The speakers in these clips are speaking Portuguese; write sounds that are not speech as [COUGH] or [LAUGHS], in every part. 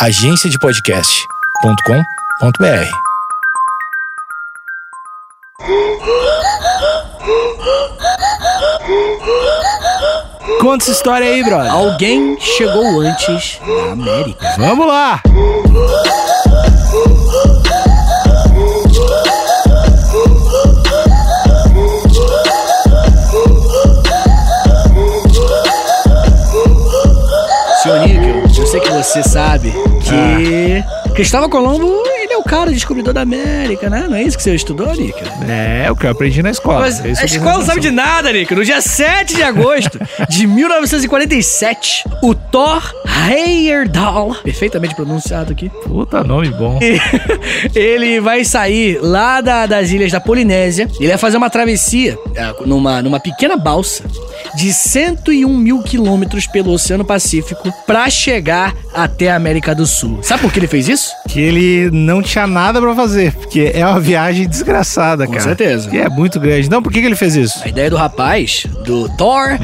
agenciadepodcast.com.br. Conta essa história aí, brother. Alguém chegou antes da América. Vamos lá. Você sabe que Cristóvão Colombo, cara descobridor da América, né? Não é isso que você estudou, Níquel? É, o que eu aprendi na escola. Mas É a escola não sabe de nada, Nico. No dia 7 de agosto de 1947, o Thor Heyerdahl, perfeitamente pronunciado aqui, Puta nome bom. [LAUGHS] ele vai sair lá da- das ilhas da Polinésia. Ele vai fazer uma travessia é, numa, numa pequena balsa de 101 mil quilômetros pelo Oceano Pacífico pra chegar até a América do Sul. Sabe por que ele fez isso? Que ele não tinha nada pra fazer, porque é uma viagem desgraçada, Com cara. certeza. E é muito grande. Não, por que, que ele fez isso? A ideia do rapaz, do Thor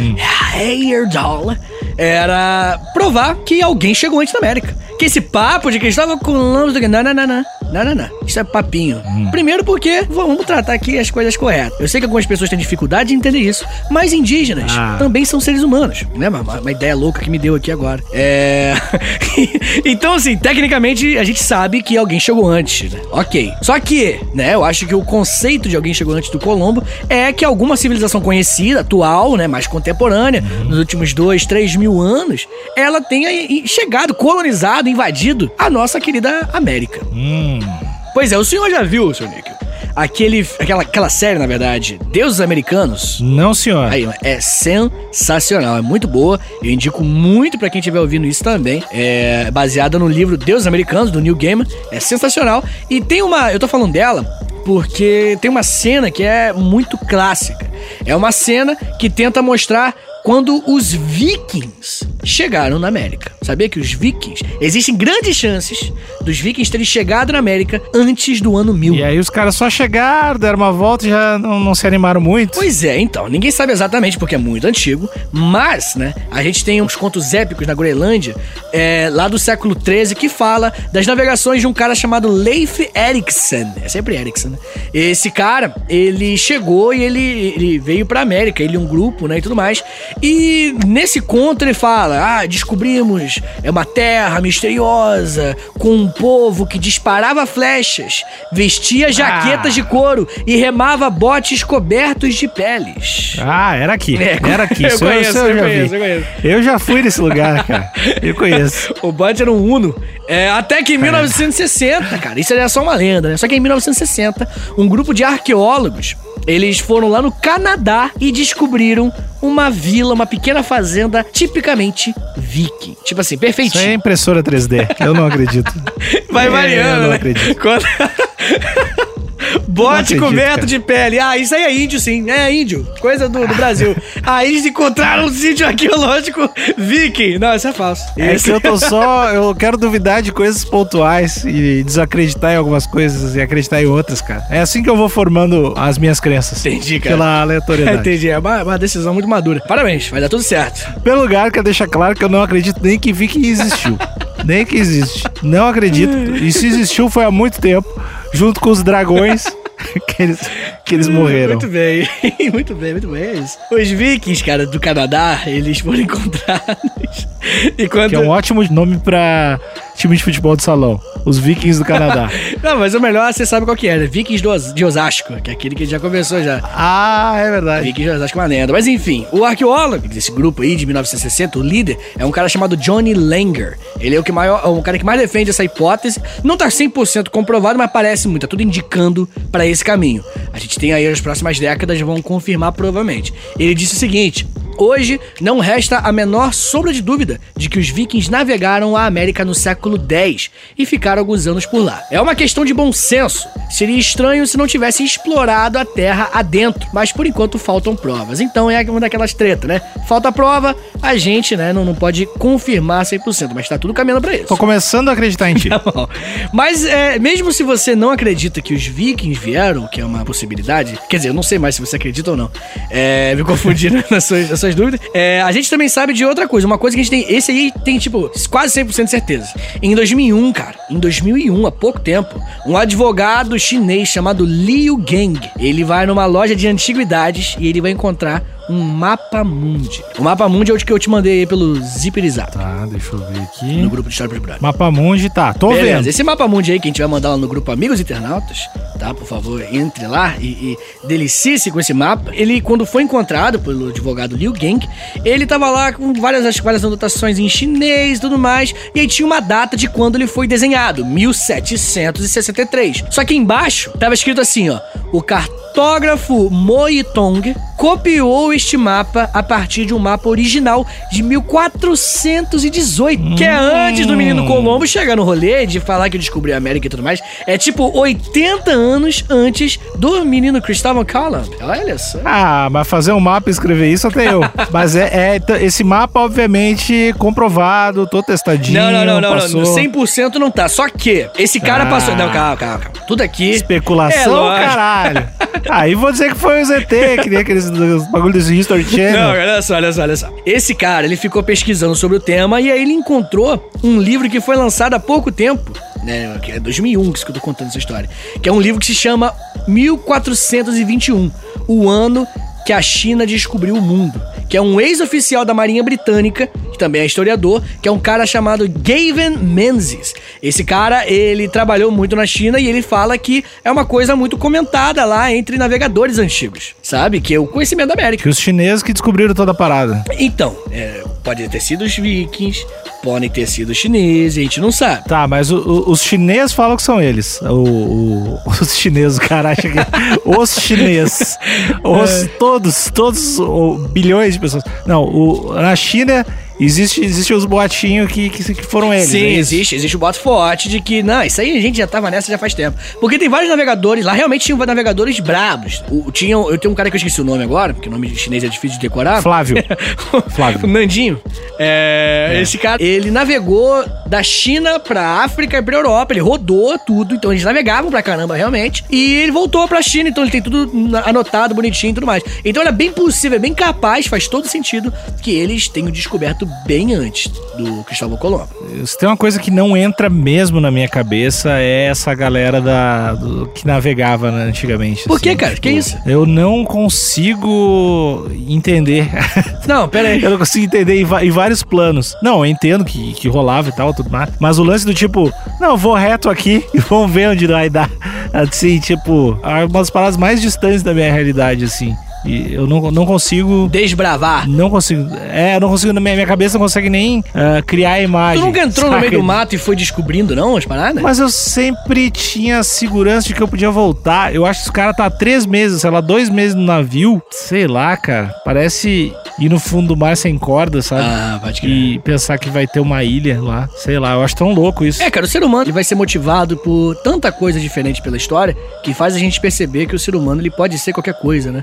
Heyerdahl, era provar que alguém chegou antes da América. Que esse papo de Cristóvão Colombo... do que- Não, não, não, não. Não, não, não. Isso é papinho. Primeiro porque vamos tratar aqui as coisas corretas. Eu sei que algumas pessoas têm dificuldade de entender isso, mas indígenas Ah. também são seres humanos. Né? Uma, uma ideia louca que me deu aqui agora. É... [LAUGHS] então, assim, tecnicamente a gente sabe que alguém chegou antes, né? Ok. Só que, né, eu acho que o conceito de alguém chegou antes do Colombo é que alguma civilização conhecida, atual, né, mais contemporânea, nos últimos dois, três mil anos, ela tenha chegado, colonizado, invadido a nossa querida América. Hum. Pois é, o senhor já viu, senhor Níquel, aquele, aquela, aquela série, na verdade, Deuses Americanos? Não, senhor. Aí, é sensacional, é muito boa. Eu indico muito pra quem estiver ouvindo isso também. É baseada no livro Deus Americanos, do Neil Gaiman. É sensacional. E tem uma. Eu tô falando dela porque tem uma cena que é muito clássica. É uma cena que tenta mostrar quando os vikings chegaram na América. Sabia que os vikings. Existem grandes chances dos vikings terem chegado na América antes do ano 1000. E aí os caras só chegaram, deram uma volta e já não, não se animaram muito. Pois é, então, ninguém sabe exatamente porque é muito antigo, mas, né, a gente tem uns contos épicos na Groenlândia, é, lá do século XIII, que fala das navegações de um cara chamado Leif Erikson. É sempre Erikson, né? Esse cara, ele chegou e ele, ele veio pra América, ele e um grupo, né, e tudo mais. E nesse conto ele fala, ah, descobrimos é uma terra misteriosa, com um povo que disparava flechas, vestia jaquetas de couro e remava botes cobertos de peles. Ah, era aqui. É, era aqui. [LAUGHS] eu conheço, isso eu já conheço, eu conheço. Eu já fui nesse lugar, cara. Eu conheço. [LAUGHS] O bote era um Uno. É, até que em 1960, cara, isso era só uma lenda, né? Só que em 1960, um grupo de arqueólogos, eles foram lá no Canadá e descobriram uma vila, uma pequena fazenda tipicamente viking. Tipo assim, Isso perfeitinho. aí é impressora 3D. Eu não acredito. [LAUGHS] Vai É, variando, eu não né? acredito. Quando... [LAUGHS] Bote coberto cara. de pele. Ah, isso aí é índio, sim. É índio. Coisa do, do Brasil. [LAUGHS] Aí eles encontraram um sítio arqueológico viking. Não, isso é falso. É Isso que eu [LAUGHS] tô só. Eu quero duvidar de coisas pontuais e desacreditar em algumas coisas e acreditar em outras, cara. É assim que eu vou formando as minhas crenças. Entendi, cara. Pela [LAUGHS] aleatoriedade. Entendi, é uma, uma decisão muito madura. Parabéns, vai dar tudo certo. Pelo lugar, quero deixar claro que eu não acredito nem que Viking existiu. nem que existe. Não acredito. E se existiu foi há muito tempo, junto com os dragões [LAUGHS] que eles, que eles morreram. Muito bem, [LAUGHS] muito bem, muito bem. É isso. Os vikings, cara, do Canadá, eles foram encontrados. Que é um ótimo nome pra time de futebol de salão. Os Vikings do Canadá. [LAUGHS] Não, mas o melhor você sabe qual que é, né? Vikings do de Osasco, que é aquele que já começou já. ah, é verdade. Vikings de Osasco é uma lenda. Mas enfim, o arqueólogo desse grupo aí de 1960, o líder, é um cara chamado Johnny Langer. Ele é o que maior, é o cara que mais defende essa hipótese. Não tá 100% comprovado, mas parece muito. Tá tudo indicando pra esse caminho. A gente tem aí as próximas décadas vão confirmar provavelmente. Ele disse o seguinte: Hoje não resta a menor sombra de dúvida de que os vikings navegaram a América no século X e ficaram alguns anos por lá. É uma questão de bom senso. Seria estranho se não tivessem explorado a terra adentro, mas por enquanto faltam provas. Então é uma daquelas tretas, né? Falta prova, a gente, né, não, não pode confirmar 100%, mas tá tudo caminhando pra isso. Tô começando a acreditar em ti. [LAUGHS] Tá bom. Mas é, mesmo se você não acredita que os vikings vieram, que é uma possibilidade, quer dizer, eu não sei mais se você acredita ou não. É, me confundi [LAUGHS] nas suas, nas suas essas dúvidas. É, a gente também sabe de outra coisa. Uma coisa que a gente tem. Esse aí tem, tipo, quase 100% de certeza. Em 2001, cara. Em 2001, há pouco tempo, um advogado chinês chamado Liu Geng. Ele vai numa loja de antiguidades e ele vai encontrar um mapa mundi. O mapa mundi é o que eu te mandei aí pelo Zipperizado. Tá, deixa eu ver aqui. No grupo de História para Mapa Mundi, tá, tô Beleza, vendo. esse mapa mundi aí que a gente vai mandar lá no grupo Amigos Internautas, tá? Por favor, entre lá e, e delicie-se com esse mapa. Ele, quando foi encontrado pelo advogado Liu Geng, ele tava lá com várias, acho que várias anotações em chinês e tudo mais, e aí tinha uma data de quando ele foi desenhado, 1763. Só que embaixo tava escrito assim, ó, o cartógrafo Moitong copiou este mapa a partir de um mapa original de 1418, que é antes do menino Colombo chegar no rolê de falar que descobriu a América e tudo mais. É tipo 80 anos antes do menino Cristóvão Colombo. Olha só. Ah, mas fazer um mapa e escrever isso até eu. [LAUGHS] Mas é, é- esse mapa, obviamente, comprovado, tô testadinho. Não, não, não, não, passou. não. 100% não tá. Só que esse cara Ah. passou. Não, calma, calma, calma. Tudo aqui. Especulação, É caralho. [LAUGHS] Aí vou dizer que foi o ZT, que nem aqueles os bagulho do History Não, Channel. olha só, olha só, olha só. Esse cara, ele ficou pesquisando sobre o tema e aí ele encontrou um livro que foi lançado há pouco tempo, né? Que é 2001 que eu tô contando essa história. Que é um livro que se chama 1421, o ano que a China descobriu o mundo. Que é um ex-oficial da Marinha Britânica, que também é historiador, que é um cara chamado Gavin Menzies. Esse cara, ele trabalhou muito na China e ele fala que é uma coisa muito comentada lá entre navegadores antigos, sabe? Que é o conhecimento da América. Que os chineses que descobriram toda a parada. Então, é, pode ter sido os vikings, podem ter sido os chineses, a gente não sabe. Tá, mas o- o- os chineses falam que são eles. O, [LAUGHS] os chineses, o cara acha que. [LAUGHS] os chineses. Os, É. Todos, todos, bilhões de pessoas. Não, na China existe, existe os boatinhos que, que, que foram eles. Sim, é existe, existe o boato forte de que, não, isso aí a gente já tava nessa já faz tempo. Porque tem vários navegadores, lá realmente tinham navegadores brabos. O, tinha, eu tenho um cara que eu esqueci o nome agora, porque o nome chinês é difícil de decorar. Flávio. [LAUGHS] Flávio. o Nandinho. É, Esse cara, ele navegou da China pra África e pra Europa. Ele rodou tudo, então eles navegavam pra caramba, realmente. E ele voltou pra China, então ele tem tudo anotado, bonitinho e tudo mais. Então é bem possível, é bem capaz, faz todo sentido que eles tenham descoberto bem antes do Cristóvão Colombo. Se tem uma coisa que não entra mesmo na minha cabeça é essa galera da, do- que navegava né, antigamente. Por que, assim, cara? Que isso? Eu não consigo entender. [LAUGHS] Não, pera aí. eu não consigo entender em, em vários planos. Não, eu entendo que, que rolava e tal, tudo mais. Mas o lance do tipo, não, vou reto aqui [LAUGHS] e vamos ver onde vai dar. Assim, tipo, é uma das paradas mais distantes da minha realidade, assim. E eu não, não consigo. Desbravar. Não consigo. É, eu não consigo. Na minha, minha cabeça não consegue nem ah, criar a Tu imagem. nunca entrou no saca? meio do mato e foi descobrindo, não, as paradas? Mas eu sempre tinha segurança de que eu podia voltar. Eu acho que os caras tá há três meses, sei lá, dois meses no navio. Sei lá, cara. Parece ir no fundo do mar sem corda, sabe? Ah, pode crer. E pensar que vai ter uma ilha lá. Sei lá, eu acho tão louco isso. É, cara, o ser humano ele vai ser motivado por tanta coisa diferente pela história que faz a gente perceber que o ser humano ele pode ser qualquer coisa, né?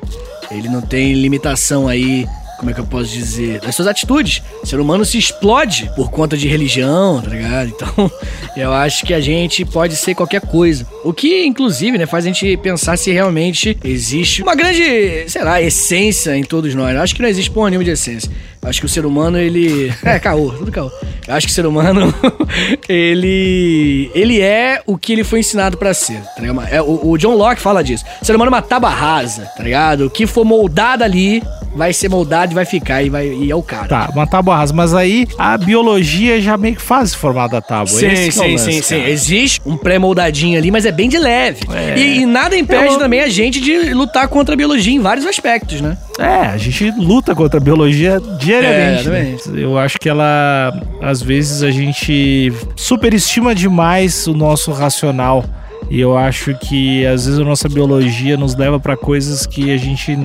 Ele não tem limitação aí, como é que eu posso dizer, das suas atitudes. O ser humano se explode por conta de religião, tá ligado? Então, [LAUGHS] eu acho que a gente pode ser qualquer coisa. O que, inclusive, né, faz a gente pensar se realmente existe uma grande, sei lá, essência em todos nós. Eu acho que não existe porra nenhuma de essência. Acho que o ser humano, ele. [LAUGHS] É, caô, tudo caô. Acho que o ser humano, [LAUGHS] ele. Ele é o que ele foi ensinado pra ser, tá ligado? É, o, o John Locke fala disso. O ser humano é uma tábua rasa, tá ligado? O que for moldado ali vai ser moldado e vai ficar e, vai, e é o cara. Tá, uma tábua rasa. Mas aí a biologia já meio que faz formato da tábua. Sim, Esse é sim, lance, sim, sim. Existe um pré-moldadinho ali, mas é bem de leve. É. E, e nada impede Eu- também a gente de lutar contra a biologia em vários aspectos, né? É, a gente luta contra a biologia diariamente. É, né? Eu acho que ela, às vezes, a gente superestima demais o nosso racional. E eu acho que às vezes a nossa biologia nos leva pra coisas que a gente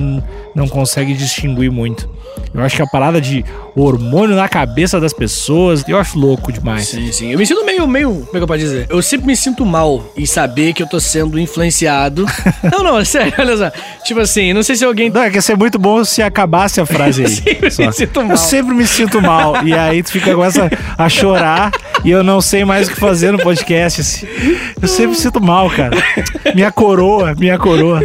não consegue distinguir muito. Eu acho que a parada de hormônio na cabeça das pessoas, eu acho louco demais. Sim, sim. Eu me sinto meio, meio. Como é que eu posso dizer? Eu sempre me sinto mal em saber que eu tô sendo influenciado. [LAUGHS] não, não, é sério, olha só. Tipo assim, não sei se alguém. Não, é que ia ser muito bom se acabasse a frase aí. [LAUGHS] sempre só. me sinto mal. Eu sempre me sinto mal. E aí tu fica começa a chorar e eu não sei mais o que fazer no podcast. assim. Eu sempre me sinto mal, cara. Minha coroa, minha coroa.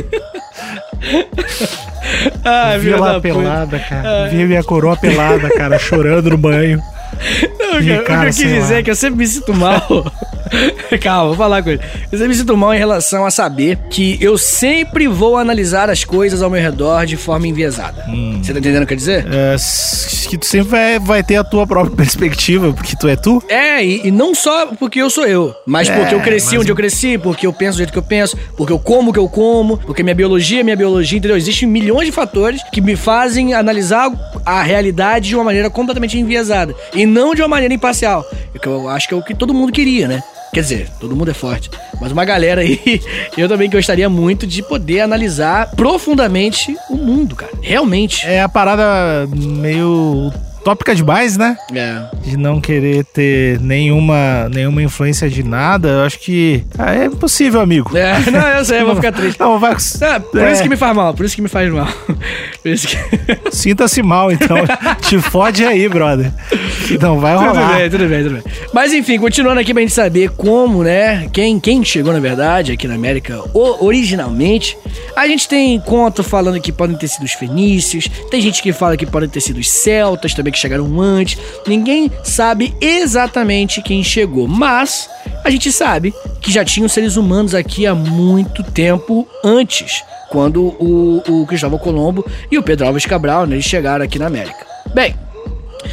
Ah, da puta. pelada, cara. Via minha coroa pelada, cara, chorando no banho. Não, cara, o que eu quis dizer lá. é que eu sempre me sinto mal. [LAUGHS] Calma, vou falar com ele. Eu sempre me sinto mal em relação a saber que eu sempre vou analisar as coisas ao meu redor de forma enviesada. Hum. Você tá entendendo o que eu quer dizer? É, que tu sempre vai, vai ter a tua própria [LAUGHS] perspectiva, porque tu é tu. É, e, e não só porque eu sou eu, mas É, porque eu cresci mas- onde eu cresci, porque eu penso do jeito que eu penso, porque eu como o que eu como, porque minha biologia é minha biologia, entendeu? Existem milhões de fatores que me fazem analisar a realidade de uma maneira completamente enviesada e não de uma maneira imparcial. Que eu acho que é o que todo mundo queria, né? Quer dizer, todo mundo é forte. Mas uma galera aí, [LAUGHS] eu também gostaria muito de poder analisar profundamente o mundo, cara. Realmente. É a parada meio tópica demais, né? É. De não querer ter nenhuma, nenhuma influência de nada. Eu acho que ah, é impossível, amigo. É, [LAUGHS] não, eu sei, eu vou ficar triste. Não, vai. Ah, por É. isso que me faz mal, por isso que me faz mal. [LAUGHS] Por isso que... Sinta-se mal, então. Te fode aí, brother. Não vai tudo rolar. bem, tudo bem, tudo bem. Mas enfim, continuando aqui pra gente saber como, né, quem, quem chegou na verdade aqui na América originalmente. A gente tem conto falando que podem ter sido os fenícios, tem gente que fala que podem ter sido os celtas também que chegaram antes. Ninguém sabe exatamente quem chegou, mas a gente sabe que já tinham seres humanos aqui há muito tempo antes, quando o, o Cristóvão Colombo e o Pedro Alves Cabral, né, chegaram aqui na América. Bem,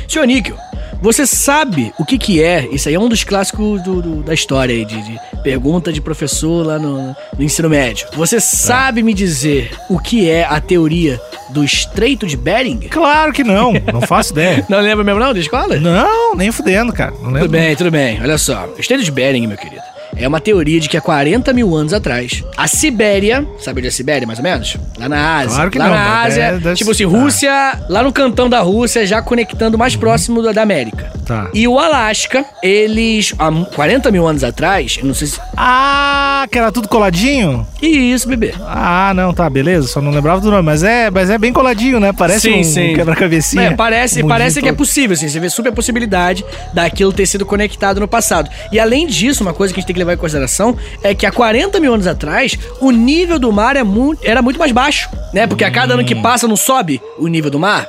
Senhor Níquel, você sabe o que que é? Isso aí é um dos clássicos do- do- da história aí, de, de pergunta de professor lá no, no ensino médio. Você sabe me dizer o que é a teoria do Estreito de Bering? Claro que não. Não [LAUGHS] faço ideia. Não lembra mesmo não, da escola? Não, nem fudendo, cara. Não lembro. Tudo bem, tudo bem. Olha só, Estreito de Bering, meu querido, é uma teoria de que há 40 mil anos atrás, a Sibéria, sabe onde é a Sibéria, mais ou menos? Lá na Ásia. Claro que lá não, na Ásia, é da- tipo assim, tá. Rússia, lá no cantão da Rússia, já conectando mais próximo da, da América. Tá. E o Alasca, eles, há 40 mil anos atrás, eu não sei se... Ah, que era tudo coladinho? Isso, bebê. Ah, não, tá, beleza. Só não lembrava do nome. Mas é, mas é bem coladinho, né? Parece Sim, um, sim. um quebra-cabecinha. É, parece, Um parece que é possível, assim, você vê super possibilidade daquilo ter sido conectado no passado. E além disso, uma coisa que a gente tem que levar em consideração é que há 40 mil anos atrás, o nível do mar é mu- era muito mais baixo, né? Porque a cada ano que passa não sobe o nível do mar.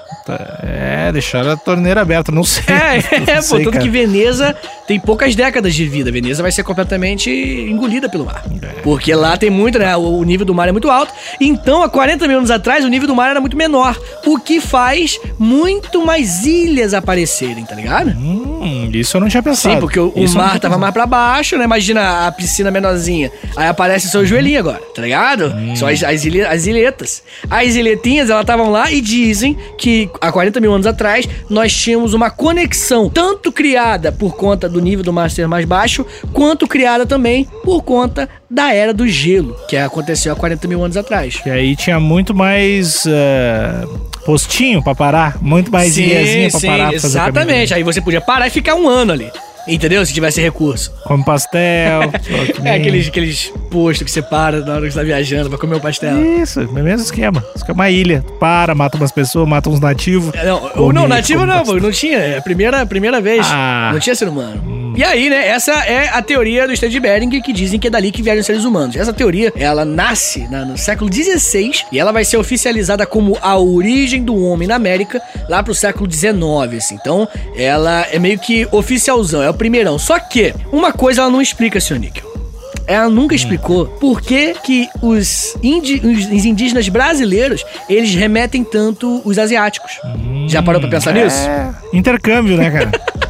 É, deixaram a torneira aberta, não sei. É, [LAUGHS] Não é, pô, sei, tanto cara. que Veneza tem poucas décadas de vida. Veneza vai ser completamente engolida pelo mar. Porque lá tem muito, né? O nível do mar é muito alto. Então, há 40 mil anos atrás, o nível do mar era muito menor. O que faz muito mais ilhas aparecerem, tá ligado? Hum, isso eu não tinha pensado. Sim, porque o, o mar tava mais pra baixo, né? Imagina a piscina menorzinha. Aí aparece o seu joelhinho agora, tá ligado? Hum. São as, as, ilha- as ilhetas. As ilhetinhas, elas estavam lá e dizem que há 40 mil anos atrás nós tínhamos uma conexão, tanto criada por conta do nível do mar ser mais baixo, quanto criada também por conta da era do gelo, que aconteceu há 40 mil anos atrás. E aí tinha muito mais é, postinho pra parar, muito mais ilhazinha pra parar pra fazer exatamente. Aí você podia parar e ficar um ano ali. Entendeu? Se tivesse recurso. Come pastel. [LAUGHS] É aqueles, aqueles postos que você para na hora que você tá viajando pra comer o pastel. Isso, é o mesmo esquema. Isso que é uma ilha. Tu para, mata umas pessoas, mata uns nativos. É, Não, come- não, nativo não, pastel. não tinha. É a primeira, primeira vez. Ah. Não tinha ser humano. E aí, né, essa é a teoria do de Bering, que dizem que é dali que vieram os seres humanos. Essa teoria, ela nasce na- no século XVI e ela vai ser oficializada como a origem do homem na América lá pro século XIX, assim. Então, ela é meio que oficialzão, é o primeirão. Só que, uma coisa ela não explica, senhor Níquel. Ela nunca explicou por que, que os, indi- os indígenas brasileiros eles remetem tanto os asiáticos. Já parou pra pensar nisso? É, intercâmbio, né, cara? [LAUGHS]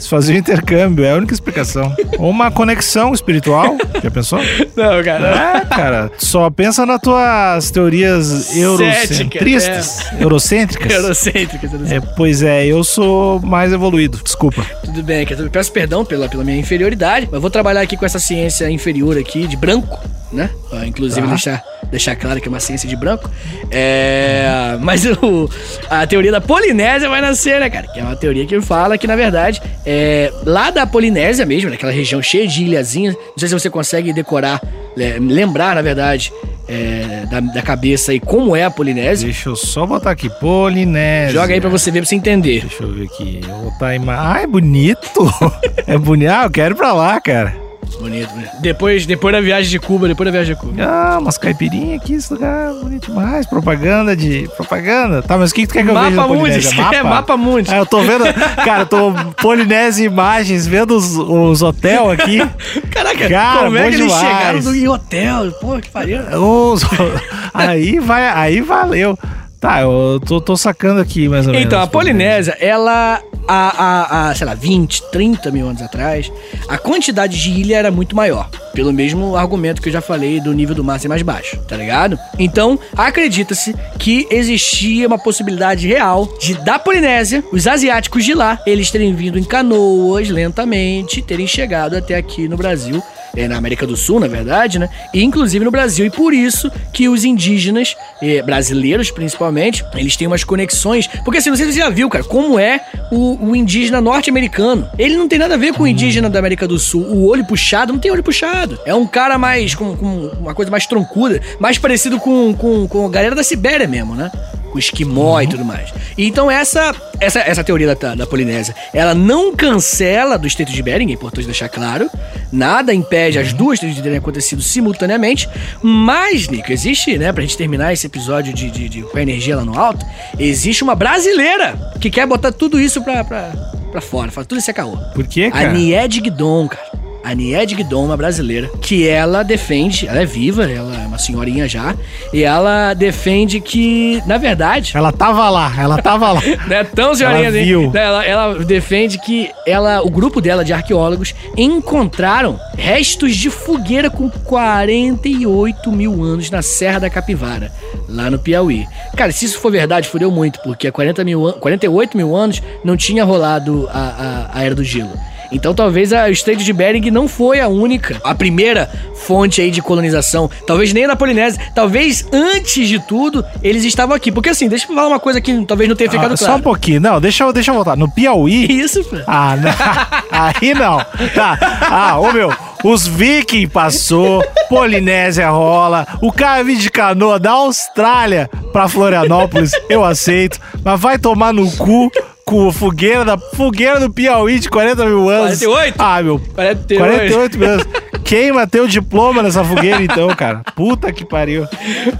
Eles faziam intercâmbio, é a única explicação. Ou [LAUGHS] uma conexão espiritual, já pensou? Não, cara. É, cara. Só pensa nas tuas teorias eurocentristas. Eurocêntricas. Eurocêntrica, tudo, É, pois é, eu sou mais evoluído, desculpa. tudo bem. eu Peço perdão pela, pela minha inferioridade, mas vou trabalhar aqui com essa ciência inferior aqui, de branco, né? Pra, inclusive Tá. deixar, deixar claro que é uma ciência de branco. É, mas o, a teoria da Polinésia vai nascer, né, cara? Que é uma teoria que fala que, na verdade, é, lá da Polinésia mesmo, naquela região cheia de ilhazinhas, não sei se você consegue decorar, é, lembrar, na verdade, é, da, da cabeça aí como é a Polinésia. Deixa eu só botar aqui, Polinésia. Joga aí pra você ver, pra você entender. Deixa eu ver aqui. Eu vou botar em. Ah, é bonito. [LAUGHS] é bonito. Ah, eu quero ir pra lá, cara. Bonito, bonito. Depois, depois da viagem de Cuba, depois da viagem de Cuba. Ah, umas caipirinhas aqui, esse lugar bonito demais. Propaganda de. Propaganda. Tá, mas o que, tu quer que eu veja na Mapa Mundi, Polinésia? [LAUGHS] é Mapa Mundi. Ah, eu tô vendo. Cara, eu tô Polinésia Imagens, vendo os, os hotéis aqui. [LAUGHS] Caraca, Cara, como é que eles demais. chegaram do em hotel? Pô, que pariu. [LAUGHS] Aí vai, aí valeu. Tá, eu tô, tô sacando aqui mais ou menos. Então, a Polinésia, ela, há, há, há, sei lá, 20, 30 mil anos atrás, a quantidade de ilha era muito maior. Pelo mesmo argumento que eu já falei do nível do mar ser mais baixo, tá ligado? Então, acredita-se que existia uma possibilidade real de, da Polinésia, os asiáticos de lá, eles terem vindo em canoas lentamente, terem chegado até aqui no Brasil é, na América do Sul, na verdade, né? E inclusive no Brasil. E por isso que os indígenas, brasileiros principalmente, eles têm umas conexões. Porque assim, não sei se você já viu, cara, como é o, o indígena norte-americano. Ele não tem nada a ver com o indígena da América do Sul. O olho puxado não tem olho puxado. É um cara mais. com, com uma coisa mais troncuda, mais parecido com, com, com a galera da Sibéria mesmo, né? Com esquimó e tudo mais. Então essa, essa, essa teoria da, da Polinésia, ela não cancela do Estreito de Bering, é importante deixar claro. Nada impede as duas de terem acontecido simultaneamente. Mas, Nico, existe, né, pra gente terminar esse episódio de, de, de com a energia lá no alto, existe uma brasileira que quer botar tudo isso pra, pra, pra fora. Fala, tudo isso é caô. Por quê, A cara? Nied Guidon, cara. A Nied Guidon, uma brasileira, que ela defende, ela é viva, ela é uma senhorinha já, e ela defende que, na verdade, Ela tava lá, ela tava lá. [LAUGHS] não é tão senhorinha Ela assim. viu. Ela, ela defende que ela, o grupo dela de arqueólogos encontraram restos de fogueira com 48 mil anos na Serra da Capivara, lá no Piauí. Cara, se isso for verdade, fudeu muito, porque há 40 mil, an- 48 mil anos não tinha rolado a, a, a Era do Gelo. Então talvez a- o Estreito de Bering não foi a única, a primeira fonte aí de colonização. Talvez nem na Polinésia. Talvez antes de tudo eles estavam aqui. Porque assim, deixa eu falar uma coisa que talvez não tenha ficado Ah, Só claro. um pouquinho. Não, deixa eu, deixa eu voltar. No Piauí. Isso, pô. Ah, não. [LAUGHS] Aí não. Tá. Ah, ô meu, os Viking passou, Polinésia rola, o cara vir de canoa da Austrália pra Florianópolis, eu aceito, mas vai tomar no cu com fogueira da fogueira do Piauí de 40 mil anos. 48? Ah, meu. 48. 48 mil anos. Queima teu diploma nessa fogueira então, cara. Puta que pariu.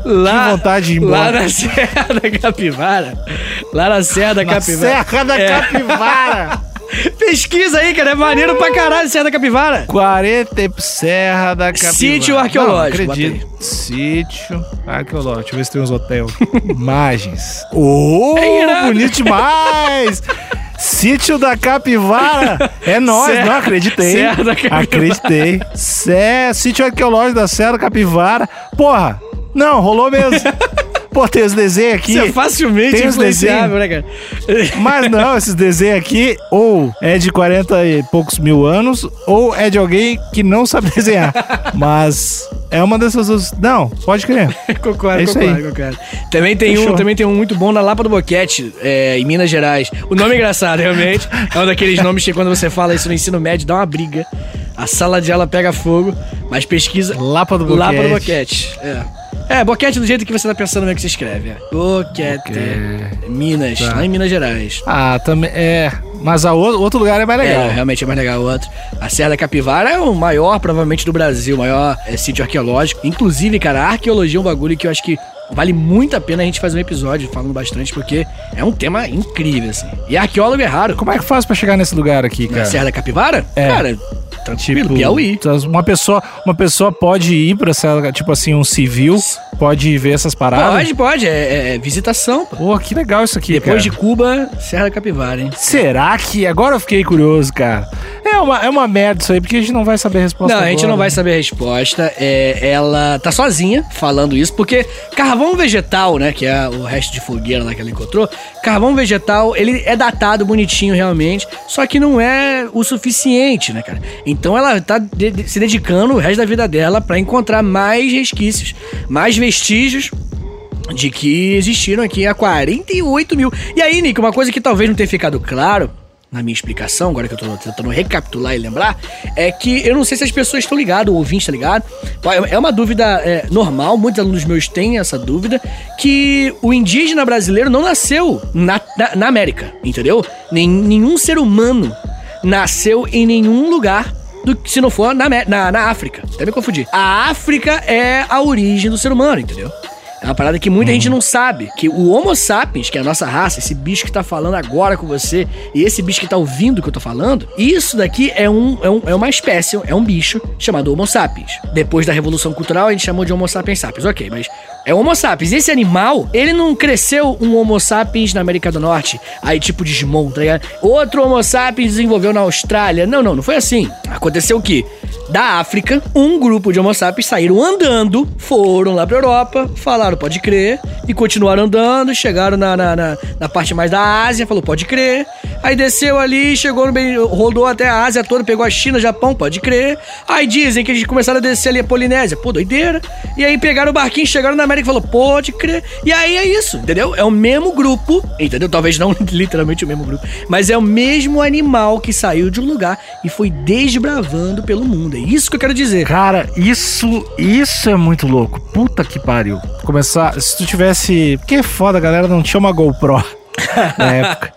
Lá, Que vontade de ir Lá embora. na Serra da Capivara. Lá na Serra da Na Capivara. Serra da É. Capivara. [LAUGHS] Pesquisa aí, cara. É maneiro pra caralho Serra da Capivara. 40 e Serra da Capivara. Sítio arqueológico, Não, acredito. Sítio arqueológico. Deixa eu ver se tem uns hotéis. [LAUGHS] Imagens. Ô, É irado. bonito demais! Sítio da Capivara! É nóis, Serra- não acreditei. Serra da Capivara. Acreditei. Sítio arqueológico da Serra da Capivara. Porra, não, rolou mesmo. [LAUGHS] Pô, tem os desenhos aqui. Isso é facilmente influenciável, né, cara? [LAUGHS] Mas não, esses desenhos aqui, ou é de 40 e poucos mil anos, ou é de alguém que não sabe [LAUGHS] desenhar. Mas é uma dessas duas. Não, pode crer. [LAUGHS] concordo, É isso concordo, aí. concordo. Também tem, um, também tem um muito bom na Lapa do Boquete, é, em Minas Gerais. O nome é engraçado, realmente. É um daqueles nomes que quando você fala isso no ensino médio, dá uma briga. A sala de aula pega fogo, mas pesquisa... Lapa do Boquete. Lapa do Boquete, é. É, boquete do jeito que você tá pensando mesmo que se escreve. Boquete. Minas, Tá. lá em Minas Gerais. Ah, também. É. Mas a outro, lugar é mais legal. É, realmente é mais legal o outro. A Serra da Capivara é o maior, provavelmente, do Brasil, o maior é, sítio arqueológico. Inclusive, cara, a arqueologia é um bagulho que eu acho que vale muito a pena a gente fazer um episódio falando bastante, porque é um tema incrível, assim. E arqueólogo é raro. Como é que faz pra chegar nesse lugar aqui, Na cara? Serra da Capivara? É. Cara, tranquilo, Tipo, Piauí. Uma pessoa, uma pessoa pode ir pra essa, tipo assim, um civil, pode ver essas paradas. Pode, pode, é, é visitação, pô. Pô, que legal isso aqui, Depois de cara. Cuba, Serra da Capivara, hein? Será que. Agora eu fiquei curioso, cara. É uma, é uma merda isso aí, porque a gente não vai saber a resposta. Não, a gente agora. não vai saber a resposta. É, ela tá sozinha falando isso, porque carvão vegetal, né? Que é o resto de fogueira lá que ela encontrou. Carvão vegetal, ele é datado bonitinho realmente, só que não é o suficiente, né, cara? Então ela tá de- de- se dedicando o resto da vida dela pra encontrar mais resquícios, mais vestígios de que existiram aqui há 48 mil. E aí, Nick, uma coisa que talvez não tenha ficado claro na minha explicação, agora que eu tô tentando recapitular e lembrar, é que eu não sei se as pessoas estão ligadas, o ouvinte está ligado. É uma dúvida é, normal, muitos alunos meus têm essa dúvida, que o indígena brasileiro não nasceu na, na, na América, entendeu? Nenhum ser humano nasceu em nenhum lugar do que se não for na, na, na África. Até me confundi. A África é a origem do ser humano, entendeu? É uma parada que muita gente não sabe. Que o Homo sapiens, que é a nossa raça, esse bicho que tá falando agora com você, e esse bicho que tá ouvindo o que eu tô falando, isso daqui é, um, é, um- é uma espécie, é um bicho chamado Homo sapiens. Depois da Revolução Cultural, a gente chamou de Homo sapiens sapiens. Ok, mas é Homo sapiens. Esse animal, ele não cresceu um Homo sapiens na América do Norte, aí tipo Digimon, tá ligado? Outro Homo sapiens desenvolveu na Austrália. Não, não, não foi assim. Aconteceu o quê? Da África, um grupo de Homo sapiens saíram andando, foram lá pra Europa, falaram pode crer, e continuaram andando, chegaram na, na, na, na parte mais da Ásia, falou pode crer, aí desceu ali, chegou no meio, rodou até a Ásia toda, pegou a China, Japão, pode crer, aí dizem que eles começaram a descer ali a Polinésia, pô, doideira, e aí pegaram o barquinho, chegaram na América falou pode crer, e aí é isso, entendeu? É o mesmo grupo, entendeu? Talvez não [LAUGHS] literalmente o mesmo grupo, mas é o mesmo animal que saiu de um lugar e foi desbravando pelo mundo, é isso que eu quero dizer. Cara, isso, isso é muito louco. Puta que pariu. Começar. Se tu tivesse. Porque é foda, a galera não tinha uma GoPro [LAUGHS] na época.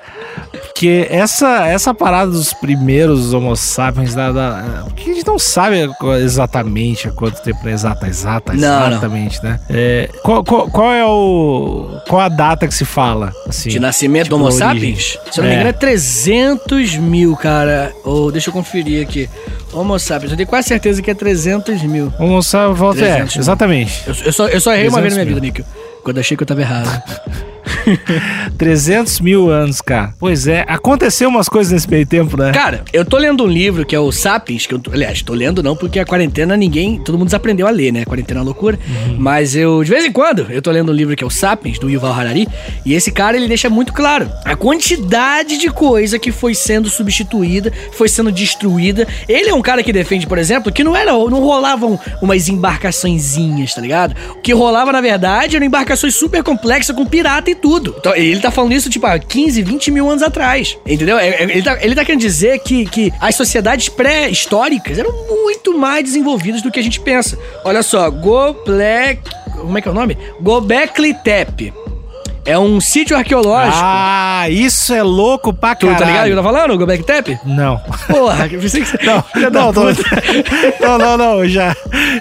Porque essa, essa parada dos primeiros Homo sapiens, da, da, porque a gente não sabe exatamente há quanto tempo, né? exata, exata, Não, não. exatamente, né? É, qual, qual, qual é o. Qual a data que se fala? Assim, De nascimento tipo, do Homo sapiens? Se eu não me É. engano, é 300 mil, cara. Ou deixa eu conferir aqui. Homo sapiens, eu tenho quase certeza que é 300 mil. Homo sapiens, volta, é, 300 mil. exatamente. Eu, eu só, eu só errei uma vez na minha 300 vida, Níquel. Quando achei que eu tava errado. [LAUGHS] [LAUGHS] 300 mil anos, cara. Pois é, aconteceu umas coisas nesse meio tempo, né? Cara, eu tô lendo um livro que é o Sapiens, que eu, tô- aliás, tô lendo não, porque a quarentena ninguém, todo mundo desaprendeu a ler, né? A quarentena é uma loucura. Mas eu, de vez em quando, eu tô lendo um livro que é o Sapiens, do Yuval Harari, e esse cara, ele deixa muito claro a quantidade de coisa que foi sendo substituída, foi sendo destruída. Ele é um cara que defende, por exemplo, que não era, não rolavam umas embarcaçõezinhas, tá ligado? O que rolava, na verdade, eram embarcações super complexas com pirata e tudo. Então, ele tá falando isso, tipo, há 15, 20 mil anos atrás. Entendeu? É- é- Ele tá, ele tá querendo dizer que, que as sociedades pré-históricas eram muito mais desenvolvidas do que a gente pensa. Olha só, Goblek. Como é que é o nome? Gobekli Tepe. É um sítio arqueológico. Ah, isso é louco pra tu caralho. tá ligado o que eu tô falando? Gobekli Tepe? Não. Porra, [LAUGHS] eu pensei que você. Não, não, tô- [LAUGHS] não, não, não, eu já,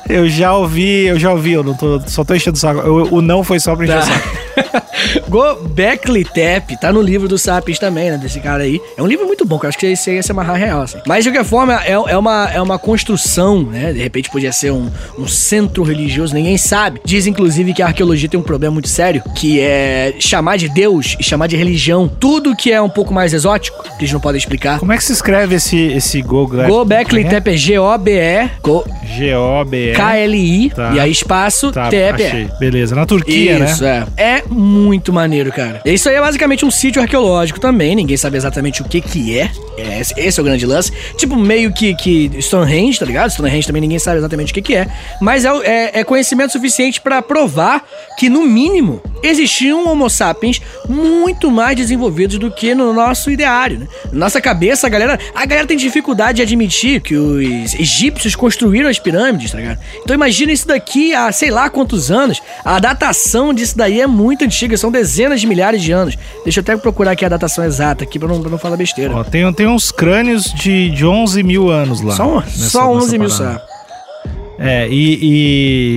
eu já ouvi, eu já ouvi, eu não tô, só tô enchendo o saco. Eu- o não foi só pra encher o saco. [LAUGHS] Gobekli Tepe, tá no livro do Sapiens também, né? Desse cara aí. É um livro muito bom, que eu acho que esse aí ia se amarrar real, assim. Mas, de qualquer forma, é, é, uma, é uma construção, né? De repente podia ser um, um centro religioso, ninguém sabe. Diz, inclusive, que a arqueologia tem um problema muito sério, que é chamar de Deus e chamar de religião tudo que é um pouco mais exótico, que eles não podem explicar. Como é que se escreve esse, esse Google? Gobekli Tepe é G-O-B-E, Go- G-O-B-E. K-L-I, Tá. e aí espaço, Tá, Tepe. achei. Beleza, na Turquia, Isso, né? é. É muito maneiro, cara. Isso aí é basicamente um sítio arqueológico também, ninguém sabe exatamente o que que é. É, Esse, é o grande lance. Tipo, meio que, que Stonehenge, tá ligado? Stonehenge também ninguém sabe exatamente o que que é. Mas é, é- é conhecimento suficiente pra provar que, no mínimo, existiam homo sapiens muito mais desenvolvidos do que no nosso ideário, né? Nossa cabeça, a galera, a galera tem dificuldade de admitir que os egípcios construíram as pirâmides, tá ligado? Então imagina isso daqui há sei lá quantos anos. A datação disso daí é muito antiga, são dezenas de milhares de anos. Deixa eu até procurar aqui a datação exata aqui pra não, pra não falar besteira. Ó, tem, tem uns crânios de, de 11 mil anos lá. só, nessa- só nessa 11 mil só. É, e,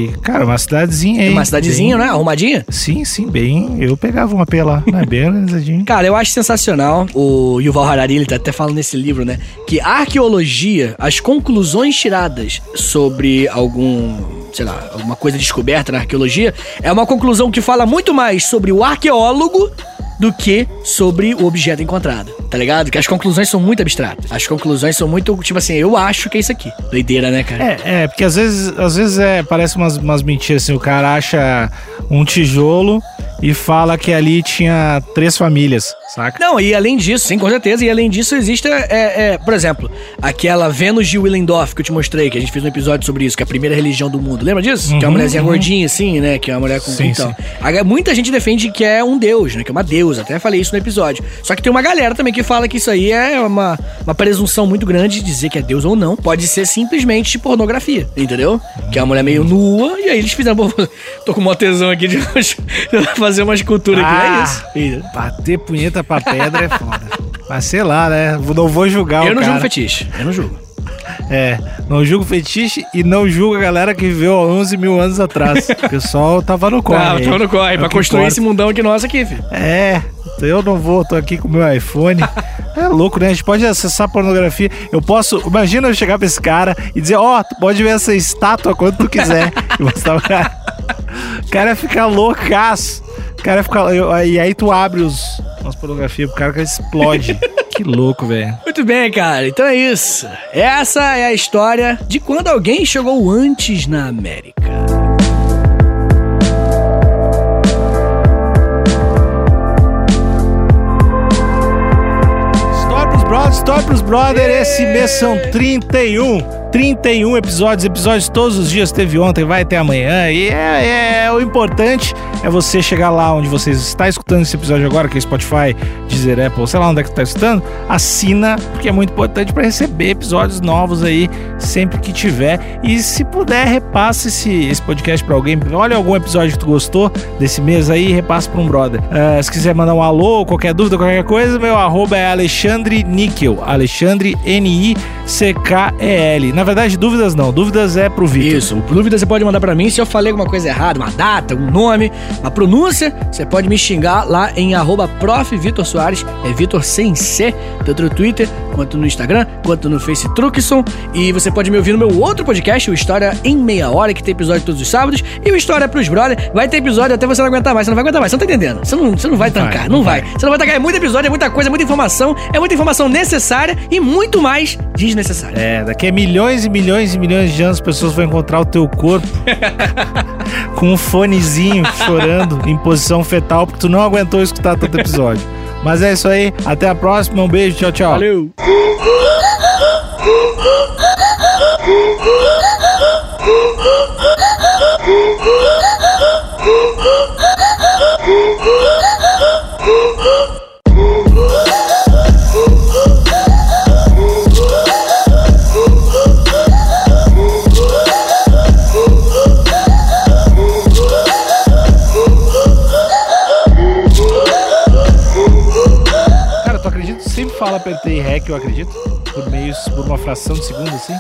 e, Cara, uma cidadezinha aí. Uma cidadezinha, bem- né? Arrumadinha? Sim, sim, bem. Eu pegava uma P lá, né? Bem organizadinho. [LAUGHS] Cara, eu acho sensacional. O Yuval Harari, ele tá até falando nesse livro, né? Que a arqueologia, as conclusões tiradas sobre algum, sei lá, alguma coisa descoberta na arqueologia, é uma conclusão que fala muito mais sobre o arqueólogo do que sobre o objeto encontrado, tá ligado? Que as conclusões são muito abstratas. As conclusões são muito, tipo assim, eu acho que é isso aqui. Doideira, né, cara? É, é, porque às vezes, às vezes é, parece umas, umas mentiras assim, o cara acha um tijolo e fala que ali tinha três famílias, saca? Não, e além disso, sim, com certeza, e além disso existe, é, é, por exemplo, aquela Vênus de Willendorf que eu te mostrei, que a gente fez um episódio sobre isso, que é a primeira religião do mundo. Lembra disso? que é uma Uhum, mulherzinha uhum. gordinha, assim, né? Que é uma mulher com... Sim, então, sim. Muita gente defende que é um deus, né? Que é uma deusa, até falei isso no episódio. Só que tem uma galera também que fala que isso aí é uma, uma presunção muito grande de dizer que é deus ou não. Pode ser simplesmente pornografia, entendeu? Que é uma mulher meio nua, e aí eles fizeram... [LAUGHS] Tô com uma tesão aqui de [LAUGHS] fazer uma escultura aqui, é Ah, isso. Bater punheta pra pedra é foda. Mas sei lá, né? Não vou julgar Eu o não cara. julgo fetiche. Eu não julgo. É, não julgo fetiche e não julgo a galera que viveu há 11 mil anos atrás. [LAUGHS] O pessoal tava no corre. Aí. tô no corre, É pra construir importa. esse mundão aqui nosso aqui, filho. É, eu não vou, tô aqui com meu iPhone. É louco, né? A gente pode acessar pornografia. Eu posso. Imagina eu chegar pra esse cara e dizer: Ó, tu pode ver essa estátua quando tu quiser. e mostrar o cara. O cara ia ficar loucaço. O cara ia ficar. E aí tu abre os, as pornografias pro cara que explode. que louco, velho. Muito bem, cara. Então é isso. Essa é a história de quando alguém chegou antes na América. Brothers. Esse mês são 31. 31 episódios, episódios todos os dias. Teve ontem, vai ter amanhã. E é, é- o importante é você chegar lá onde você está escutando esse episódio agora, que é Spotify, Deezer, Apple, sei lá onde é que tu tá escutando. Assina, porque é muito importante para receber episódios novos aí sempre que tiver. E se puder, repasse esse, esse podcast para alguém. Olha algum episódio que tu gostou desse mês aí, repasse para um brother. Ah, se quiser mandar um alô, qualquer dúvida, qualquer coisa, meu arroba é Alexandre Níquel. Alexandre N-I-C-K-E-L. Na verdade, dúvidas não. Dúvidas é pro Vitor. Isso, dúvida você pode mandar pra mim se eu falei alguma coisa errada, uma data, um nome, uma pronúncia, você pode me xingar lá em arroba prof. Vitor Soares, é Vitor sem C, tanto no Twitter, quanto no Instagram, quanto no Face Truckson. E você pode me ouvir no meu outro podcast, o História em Meia Hora, que tem episódio todos os sábados, e o História pros Brother. Vai ter episódio até você não aguentar mais, você não vai aguentar mais, você não tá entendendo. Você não, você não vai trancar, vai, não não vai. vai. Você não vai trancar, é muito episódio, é muita coisa, é muita informação, é muita informação necessária e muito mais desnecessária. É, daqui a milhões e milhões e milhões de anos as pessoas vão encontrar o teu corpo [LAUGHS] com um fonezinho chorando em posição fetal porque tu não aguentou escutar todo episódio. Mas é isso aí, até a próxima, um beijo, tchau, tchau. Valeu! [LAUGHS] apertei REC, eu acredito. Por meio, por uma fração de segundo assim.